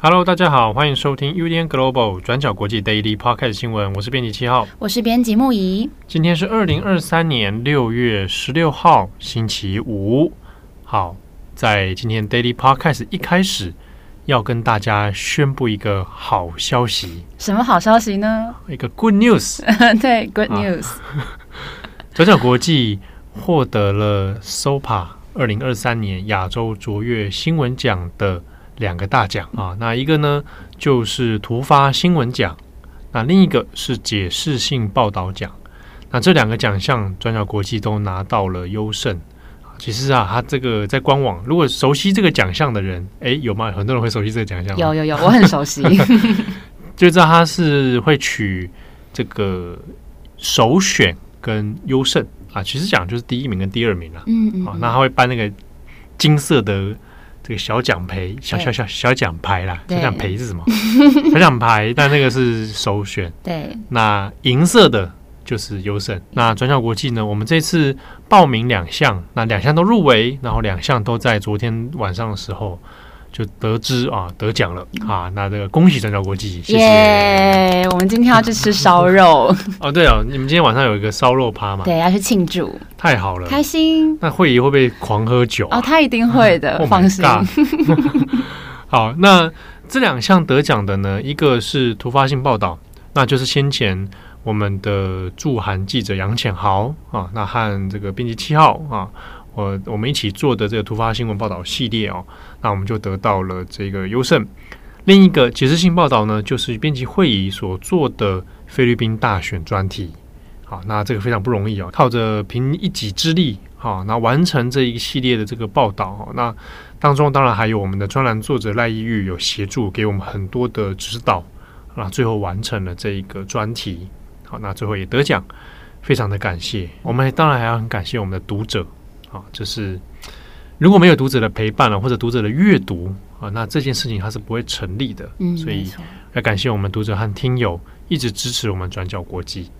Hello，大家好，欢迎收听 UDN Global 转角国际 Daily Podcast 新闻，我是编辑七号，我是编辑木仪。今天是二零二三年六月十六号，星期五。好，在今天 Daily Podcast 一开始要跟大家宣布一个好消息。什么好消息呢？一个 Good News。对，Good News。转角国际获得了 SOPA 二零二三年亚洲卓越新闻奖的两个大奖啊。那一个呢就是突发新闻奖，那另一个是解释性报道奖。那这两个奖项，转角国际都拿到了优胜。其实啊，他这个在官网，如果熟悉这个奖项的人，哎，有吗？很多人会熟悉这个奖项。有有有，我很熟悉，就知道他是会取这个首选跟优胜啊。其实讲就是第一名跟第二名啊。嗯嗯。啊，那他会颁那个金色的这个小奖牌，小小小小奖牌啦。小奖牌是什么？小奖牌，但那个是首选。对。那银色的。就是优胜。那转角国际呢？我们这次报名两项，那两项都入围，然后两项都在昨天晚上的时候就得知啊得奖了啊。那这个恭喜转角国际，谢谢。我们今天要去吃烧肉 哦，对哦，你们今天晚上有一个烧肉趴嘛？对，要去庆祝。太好了，开心。那慧仪会不会狂喝酒啊？哦，他一定会的，嗯、放心。好，那这两项得奖的呢，一个是突发性报道，那就是先前。我们的驻韩记者杨浅豪啊，那和这个编辑七号啊，我我们一起做的这个突发新闻报道系列哦，那我们就得到了这个优胜。另一个解释性报道呢，就是编辑会议所做的菲律宾大选专题。好，那这个非常不容易哦，靠着凭一己之力，好，那完成这一系列的这个报道。那当中当然还有我们的专栏作者赖依玉有协助，给我们很多的指导，那，最后完成了这一个专题。好，那最后也得奖，非常的感谢。我们当然还要很感谢我们的读者啊，就是如果没有读者的陪伴了，或者读者的阅读啊，那这件事情它是不会成立的。嗯，所以要感谢我们读者和听友一直支持我们转角国际。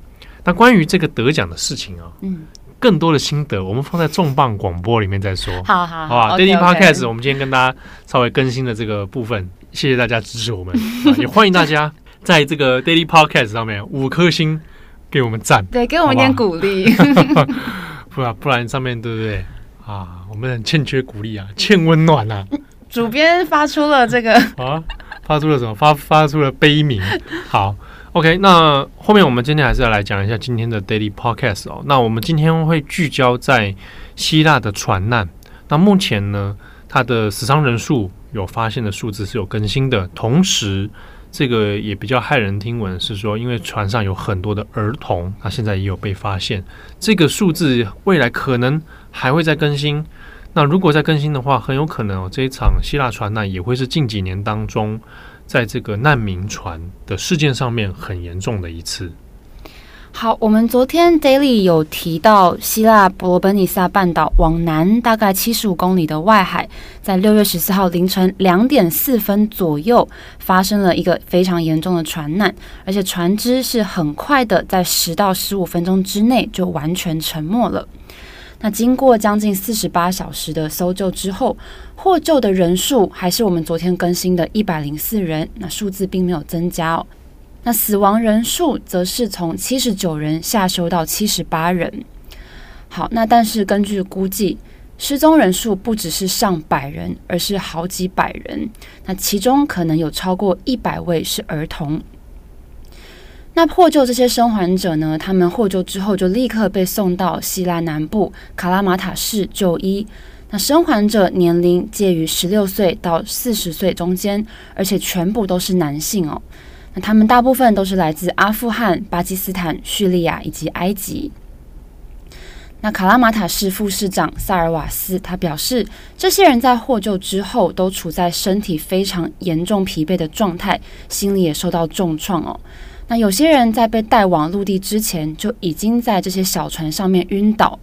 那关于这个得奖的事情啊，嗯，更多的心得我们放在重磅广播里面再说。好好好吧，Daily Podcast，我们今天跟大家稍微更新的这个部分，谢谢大家支持我们，也欢迎大家。在这个 Daily Podcast 上面五颗星给我们赞，对，给我们一点鼓励，不然不然上面对不对啊？我们很欠缺鼓励啊，欠温暖啊。主编发出了这个 啊，发出了什么？发发出了悲鸣。好，OK，那后面我们今天还是要来讲一下今天的 Daily Podcast 哦。那我们今天会聚焦在希腊的船难。那目前呢，它的死伤人数有发现的数字是有更新的，同时。这个也比较骇人听闻，是说因为船上有很多的儿童，那现在也有被发现，这个数字未来可能还会再更新。那如果再更新的话，很有可能哦，这一场希腊船难也会是近几年当中，在这个难民船的事件上面很严重的一次。好，我们昨天 Daily 有提到，希腊伯罗奔尼撒半岛往南大概七十五公里的外海，在六月十四号凌晨两点四分左右，发生了一个非常严重的船难，而且船只是很快的，在十到十五分钟之内就完全沉没了。那经过将近四十八小时的搜救之后，获救的人数还是我们昨天更新的一百零四人，那数字并没有增加哦。那死亡人数则是从七十九人下修到七十八人。好，那但是根据估计，失踪人数不只是上百人，而是好几百人。那其中可能有超过一百位是儿童。那获救这些生还者呢？他们获救之后就立刻被送到希腊南部卡拉马塔市就医。那生还者年龄介于十六岁到四十岁中间，而且全部都是男性哦。那他们大部分都是来自阿富汗、巴基斯坦、叙利亚以及埃及。那卡拉马塔市副市长萨尔瓦斯他表示，这些人在获救之后都处在身体非常严重疲惫的状态，心里也受到重创哦。那有些人在被带往陆地之前就已经在这些小船上面晕倒。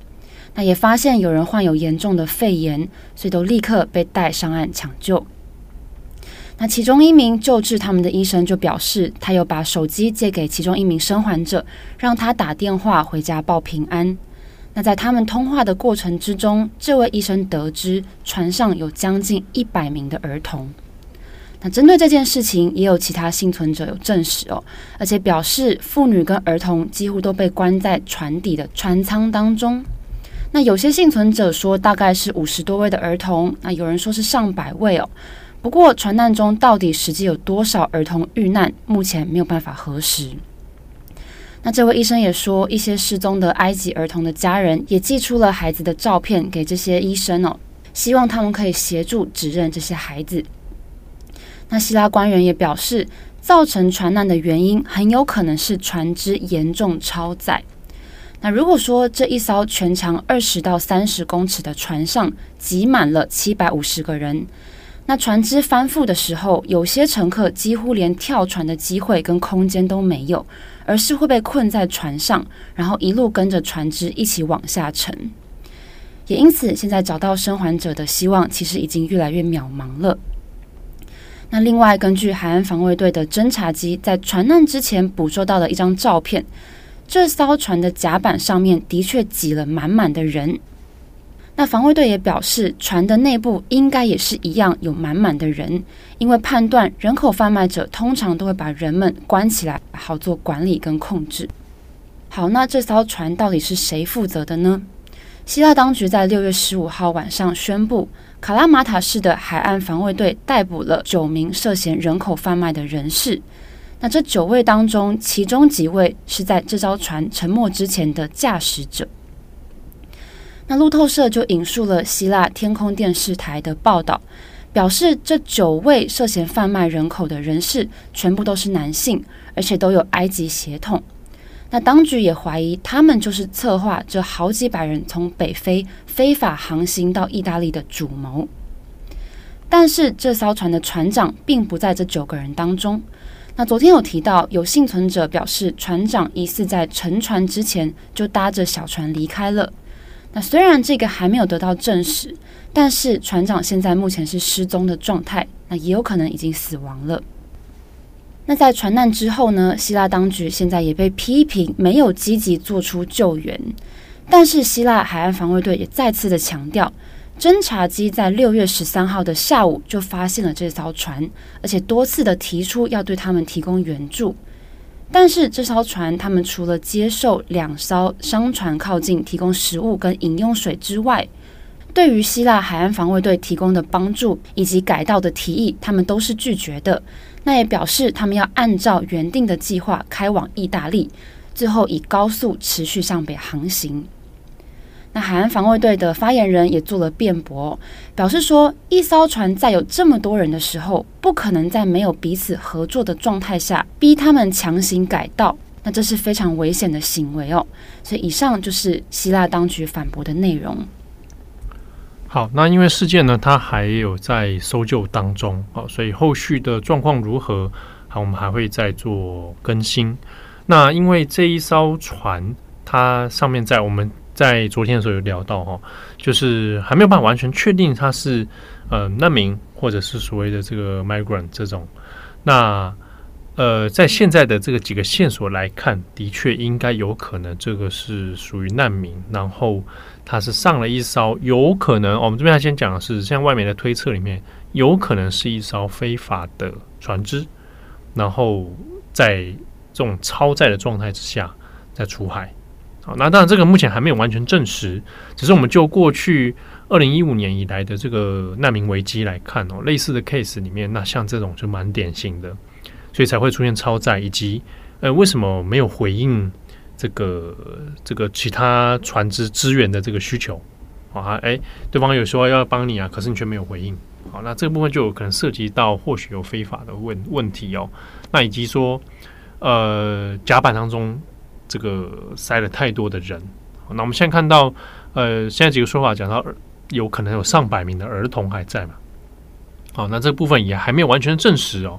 那也发现有人患有严重的肺炎，所以都立刻被带上岸抢救。那其中一名救治他们的医生就表示，他有把手机借给其中一名生还者，让他打电话回家报平安。那在他们通话的过程之中，这位医生得知船上有将近一百名的儿童。那针对这件事情，也有其他幸存者有证实哦，而且表示妇女跟儿童几乎都被关在船底的船舱当中。那有些幸存者说，大概是五十多位的儿童，那有人说是上百位哦。不过，船难中到底实际有多少儿童遇难，目前没有办法核实。那这位医生也说，一些失踪的埃及儿童的家人也寄出了孩子的照片给这些医生哦，希望他们可以协助指认这些孩子。那希腊官员也表示，造成船难的原因很有可能是船只严重超载。那如果说这一艘全长二十到三十公尺的船上挤满了七百五十个人，那船只翻覆的时候，有些乘客几乎连跳船的机会跟空间都没有，而是会被困在船上，然后一路跟着船只一起往下沉。也因此，现在找到生还者的希望其实已经越来越渺茫了。那另外，根据海岸防卫队的侦察机在船难之前捕捉到的一张照片，这艘船的甲板上面的确挤了满满的人。那防卫队也表示，船的内部应该也是一样有满满的人，因为判断人口贩卖者通常都会把人们关起来，好做管理跟控制。好，那这艘船到底是谁负责的呢？希腊当局在六月十五号晚上宣布，卡拉马塔市的海岸防卫队逮捕了九名涉嫌人口贩卖的人士。那这九位当中，其中几位是在这艘船沉没之前的驾驶者。那路透社就引述了希腊天空电视台的报道，表示这九位涉嫌贩卖人口的人士全部都是男性，而且都有埃及血统。那当局也怀疑他们就是策划这好几百人从北非非法航行到意大利的主谋。但是这艘船的船长并不在这九个人当中。那昨天有提到，有幸存者表示，船长疑似在沉船之前就搭着小船离开了。那虽然这个还没有得到证实，但是船长现在目前是失踪的状态，那也有可能已经死亡了。那在船难之后呢？希腊当局现在也被批评没有积极做出救援，但是希腊海岸防卫队也再次的强调，侦察机在六月十三号的下午就发现了这艘船，而且多次的提出要对他们提供援助。但是这艘船，他们除了接受两艘商船靠近提供食物跟饮用水之外，对于希腊海岸防卫队提供的帮助以及改道的提议，他们都是拒绝的。那也表示他们要按照原定的计划开往意大利，最后以高速持续向北航行。那海岸防卫队的发言人也做了辩驳，表示说，一艘船在有这么多人的时候，不可能在没有彼此合作的状态下逼他们强行改道，那这是非常危险的行为哦。所以以上就是希腊当局反驳的内容。好，那因为事件呢，它还有在搜救当中，好，所以后续的状况如何，好，我们还会再做更新。那因为这一艘船，它上面在我们。在昨天的时候有聊到哈，就是还没有办法完全确定他是呃难民或者是所谓的这个 migrant 这种。那呃，在现在的这个几个线索来看，的确应该有可能这个是属于难民，然后他是上了一艘有可能，我们这边要先讲的是，像外面的推测里面，有可能是一艘非法的船只，然后在这种超载的状态之下再出海。好，那当然这个目前还没有完全证实，只是我们就过去二零一五年以来的这个难民危机来看哦，类似的 case 里面，那像这种就蛮典型的，所以才会出现超载，以及呃为什么没有回应这个这个其他船只支援的这个需求啊？哎，对方有说要帮你啊，可是你却没有回应。好，那这个部分就有可能涉及到或许有非法的问问题哦。那以及说呃甲板当中。这个塞了太多的人，那我们现在看到，呃，现在几个说法讲到，有可能有上百名的儿童还在嘛？好，那这部分也还没有完全证实哦。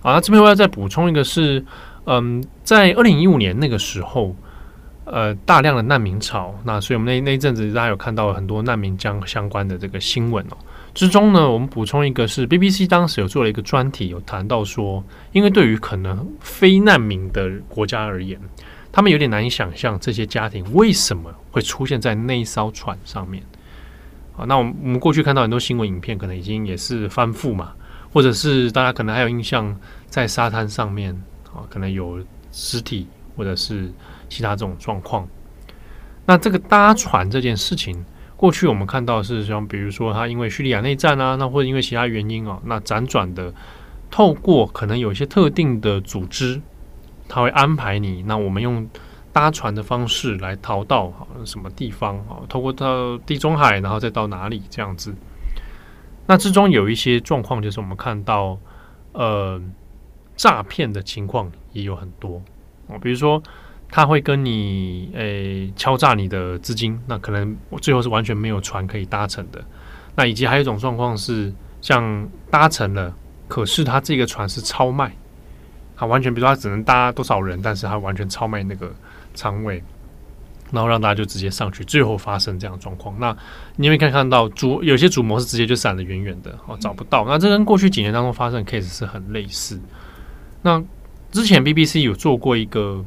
啊，这边我要再补充一个是，嗯，在二零一五年那个时候，呃大量的难民潮，那所以我们那那一阵子大家有看到很多难民将相关的这个新闻哦。之中呢，我们补充一个是 BBC 当时有做了一个专题，有谈到说，因为对于可能非难民的国家而言，他们有点难以想象这些家庭为什么会出现在那一艘船上面。啊，那我们我们过去看到很多新闻影片，可能已经也是翻覆嘛，或者是大家可能还有印象，在沙滩上面啊，可能有尸体或者是其他这种状况。那这个搭船这件事情。过去我们看到是像，比如说他因为叙利亚内战啊，那或者因为其他原因啊，那辗转的透过可能有一些特定的组织，他会安排你，那我们用搭船的方式来逃到什么地方啊？透过到地中海，然后再到哪里这样子？那之中有一些状况，就是我们看到呃诈骗的情况也有很多啊，比如说。他会跟你诶、敲诈你的资金，那可能我最后是完全没有船可以搭乘的。那以及还有一种状况是，像搭乘了，可是他这个船是超卖，他完全比如说他只能搭多少人，但是他完全超卖那个仓位，然后让大家就直接上去，最后发生这样的状况。那你会看看到主有些主模是直接就闪得远远的，哦，找不到。那这跟过去几年当中发生的 case 是很类似。那之前 BBC 有做过一个。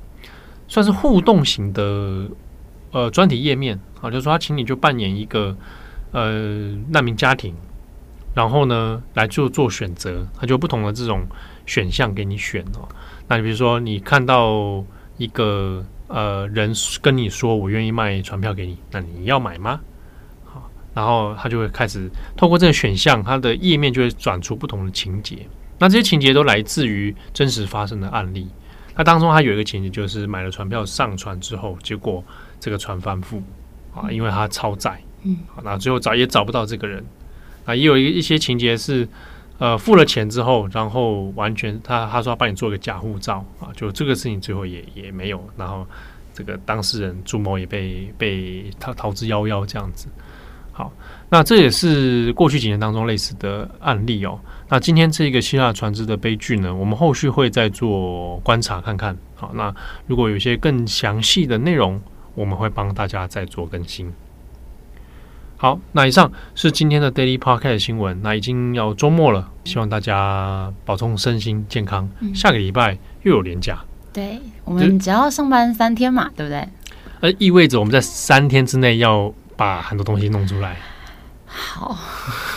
算是互动型的呃专题页面啊，就是说他请你就扮演一个呃难民家庭，然后呢来做做选择，他就不同的这种选项给你选哦。那你比如说你看到一个呃人跟你说我愿意卖船票给你，那你要买吗？好，然后他就会开始透过这个选项，它的页面就会转出不同的情节。那这些情节都来自于真实发生的案例。那当中，他有一个情节，就是买了船票上船之后，结果这个船翻覆啊，因为它超载，嗯，那最后找也找不到这个人。啊，也有一一些情节是，呃，付了钱之后，然后完全他他说要帮你做一个假护照啊，就这个事情最后也也没有，然后这个当事人朱某也被被他逃之夭夭这样子。好，那这也是过去几年当中类似的案例哦。那今天这个希腊船只的悲剧呢，我们后续会再做观察看看。好，那如果有一些更详细的内容，我们会帮大家再做更新。好，那以上是今天的 Daily Podcast 新闻。那已经要周末了，希望大家保重身心健康。嗯、下个礼拜又有连假，对，我们只要上班三天嘛，对不对？呃，意味着我们在三天之内要。把很多东西弄出来，好，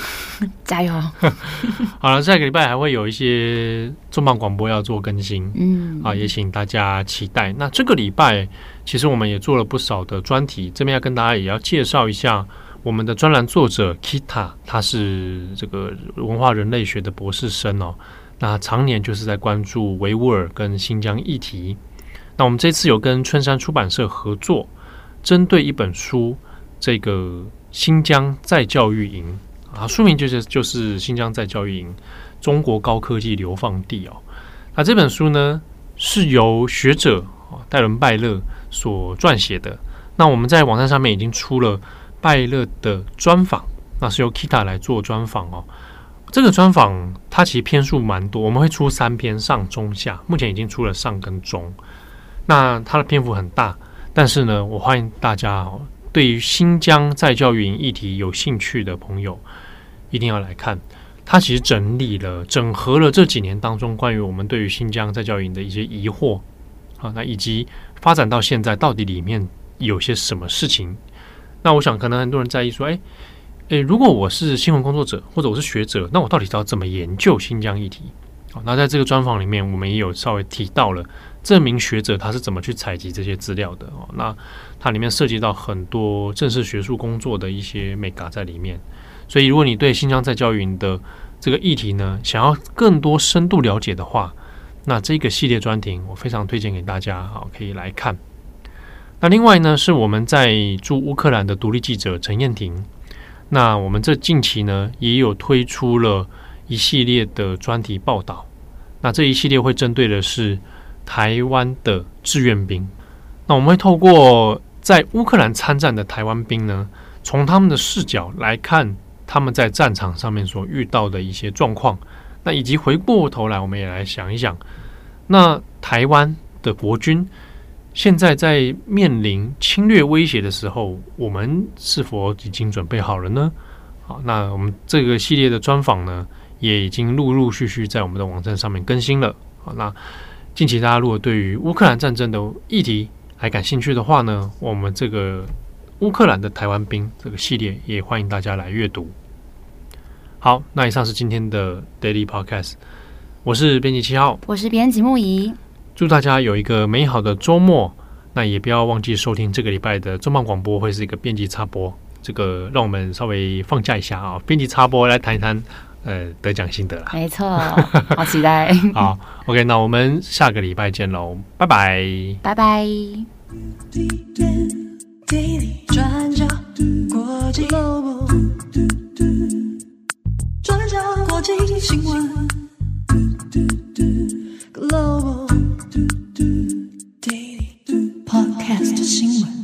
加油！好了，下个礼拜还会有一些重磅广播要做更新，嗯，啊，也请大家期待。那这个礼拜其实我们也做了不少的专题，这边要跟大家也要介绍一下我们的专栏作者 Kita，他是这个文化人类学的博士生哦，那常年就是在关注维吾尔跟新疆议题。那我们这次有跟春山出版社合作，针对一本书。这个新疆再教育营啊，书名就是就是新疆再教育营，中国高科技流放地哦。那这本书呢是由学者戴伦拜勒所撰写的。那我们在网站上面已经出了拜勒的专访，那是由 Kita 来做专访哦。这个专访它其实篇数蛮多，我们会出三篇上中下，目前已经出了上跟中。那它的篇幅很大，但是呢，我欢迎大家哦。对于新疆在教育营议题有兴趣的朋友，一定要来看。他其实整理了、整合了这几年当中关于我们对于新疆在教育营的一些疑惑啊，那以及发展到现在到底里面有些什么事情。那我想，可能很多人在意说，哎，诶，如果我是新闻工作者或者我是学者，那我到底要怎么研究新疆议题？好，那在这个专访里面，我们也有稍微提到了。这名学者他是怎么去采集这些资料的哦？那它里面涉及到很多正式学术工作的一些眉角在里面，所以如果你对新疆再教育的这个议题呢，想要更多深度了解的话，那这个系列专题我非常推荐给大家，好，可以来看。那另外呢，是我们在驻乌克兰的独立记者陈彦廷，那我们这近期呢也有推出了一系列的专题报道，那这一系列会针对的是。台湾的志愿兵，那我们会透过在乌克兰参战的台湾兵呢，从他们的视角来看他们在战场上面所遇到的一些状况，那以及回过头来，我们也来想一想，那台湾的国军现在在面临侵略威胁的时候，我们是否已经准备好了呢？好，那我们这个系列的专访呢，也已经陆陆续续在我们的网站上面更新了。好，那近期大家如果对于乌克兰战争的议题还感兴趣的话呢，我们这个乌克兰的台湾兵这个系列也欢迎大家来阅读。好，那以上是今天的 Daily Podcast，我是编辑七号，我是编辑木仪。祝大家有一个美好的周末。那也不要忘记收听这个礼拜的重磅广播，会是一个编辑插播。这个让我们稍微放假一下啊，编辑插播来谈一谈，呃，得奖心得了。没错，好期待。好，OK，那我们下个礼拜见喽，拜拜，拜拜。转角国际新闻。Global Podcast 新闻。